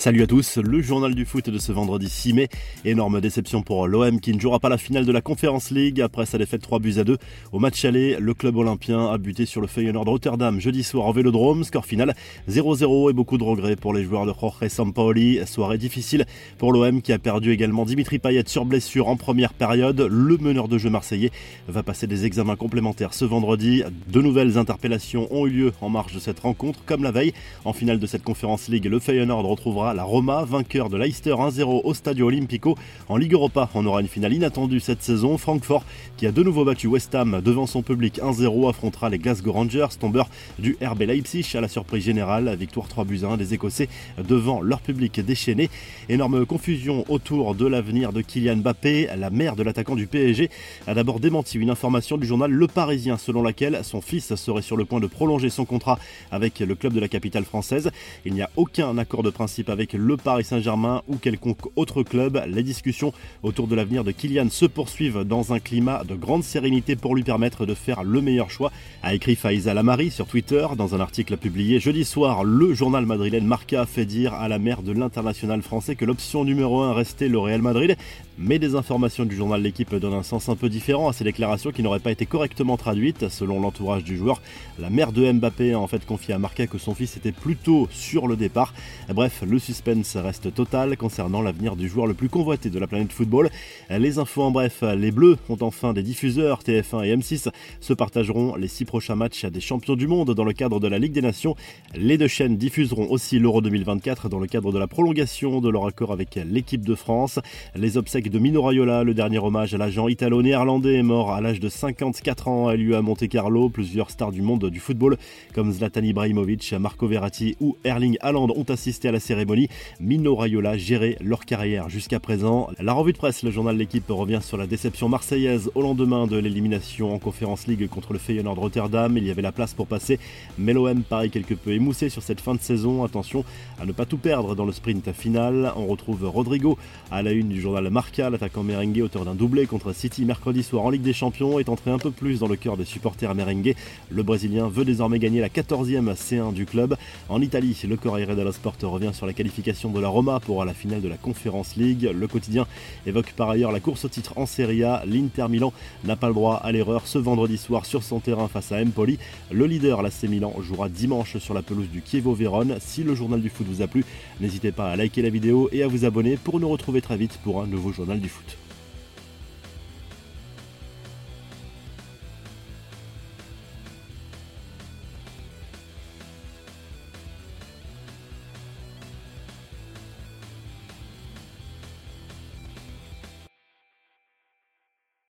Salut à tous, le journal du foot de ce vendredi 6 mai. Énorme déception pour l'OM qui ne jouera pas la finale de la Conference League après sa défaite 3 buts à 2. Au match aller, le club olympien a buté sur le Feyenoord de Rotterdam jeudi soir en Vélodrome. Score final 0-0 et beaucoup de regrets pour les joueurs de Jorge Sampaoli. Soirée difficile pour l'OM qui a perdu également Dimitri Payet sur blessure en première période. Le meneur de jeu marseillais va passer des examens complémentaires ce vendredi. De nouvelles interpellations ont eu lieu en marge de cette rencontre. Comme la veille, en finale de cette Conference League, le Feyenoord retrouvera la Roma, vainqueur de Leicester 1-0 au Stadio Olimpico. En Ligue Europa, on aura une finale inattendue cette saison. Francfort, qui a de nouveau battu West Ham devant son public 1-0, affrontera les Glasgow Rangers, tombeur du RB Leipzig à la surprise générale. Victoire 3 buts 1 des Écossais devant leur public déchaîné. Énorme confusion autour de l'avenir de Kylian Mbappé. La mère de l'attaquant du PSG a d'abord démenti une information du journal Le Parisien selon laquelle son fils serait sur le point de prolonger son contrat avec le club de la capitale française. Il n'y a aucun accord de principe avec avec le Paris Saint-Germain ou quelconque autre club. Les discussions autour de l'avenir de Kylian se poursuivent dans un climat de grande sérénité pour lui permettre de faire le meilleur choix, a écrit Faiza Lamari sur Twitter dans un article publié jeudi soir. Le journal madrilène Marca fait dire à la mère de l'international français que l'option numéro 1 restait le Real Madrid, mais des informations du journal L'équipe donnent un sens un peu différent à ces déclarations qui n'auraient pas été correctement traduites selon l'entourage du joueur. La mère de Mbappé a en fait confié à Marca que son fils était plutôt sur le départ. Bref, le suspense reste total concernant l'avenir du joueur le plus convoité de la planète football. Les infos en bref, les Bleus ont enfin des diffuseurs, TF1 et M6 se partageront les six prochains matchs des champions du monde dans le cadre de la Ligue des Nations. Les deux chaînes diffuseront aussi l'Euro 2024 dans le cadre de la prolongation de leur accord avec l'équipe de France. Les obsèques de Mino Raiola, le dernier hommage à l'agent italo-néerlandais mort à l'âge de 54 ans à lieu à Monte Carlo. Plusieurs stars du monde du football comme Zlatan Ibrahimovic, Marco Verratti ou Erling Haaland ont assisté à la cérémonie. Mino Raiola gérait leur carrière jusqu'à présent. La revue de presse, le journal L'équipe revient sur la déception marseillaise au lendemain de l'élimination en Conférence League contre le Feyenoord Rotterdam. Il y avait la place pour passer, mais l'OM paraît quelque peu émoussé sur cette fin de saison. Attention à ne pas tout perdre dans le sprint final. On retrouve Rodrigo à la une du journal Marca, l'attaquant merengue auteur d'un doublé contre City mercredi soir en Ligue des Champions, est entré un peu plus dans le cœur des supporters merengue. Le Brésilien veut désormais gagner la 14e C1 du club. En Italie, le Corriere dello Sport revient sur la qualification de la Roma pour la finale de la Conference League. Le quotidien évoque par ailleurs la course au titre en Serie A. L'Inter Milan n'a pas le droit à l'erreur ce vendredi soir sur son terrain face à Empoli. Le leader, l'AC Milan, jouera dimanche sur la pelouse du Chievo Vérone. Si le journal du foot vous a plu, n'hésitez pas à liker la vidéo et à vous abonner pour nous retrouver très vite pour un nouveau journal du foot.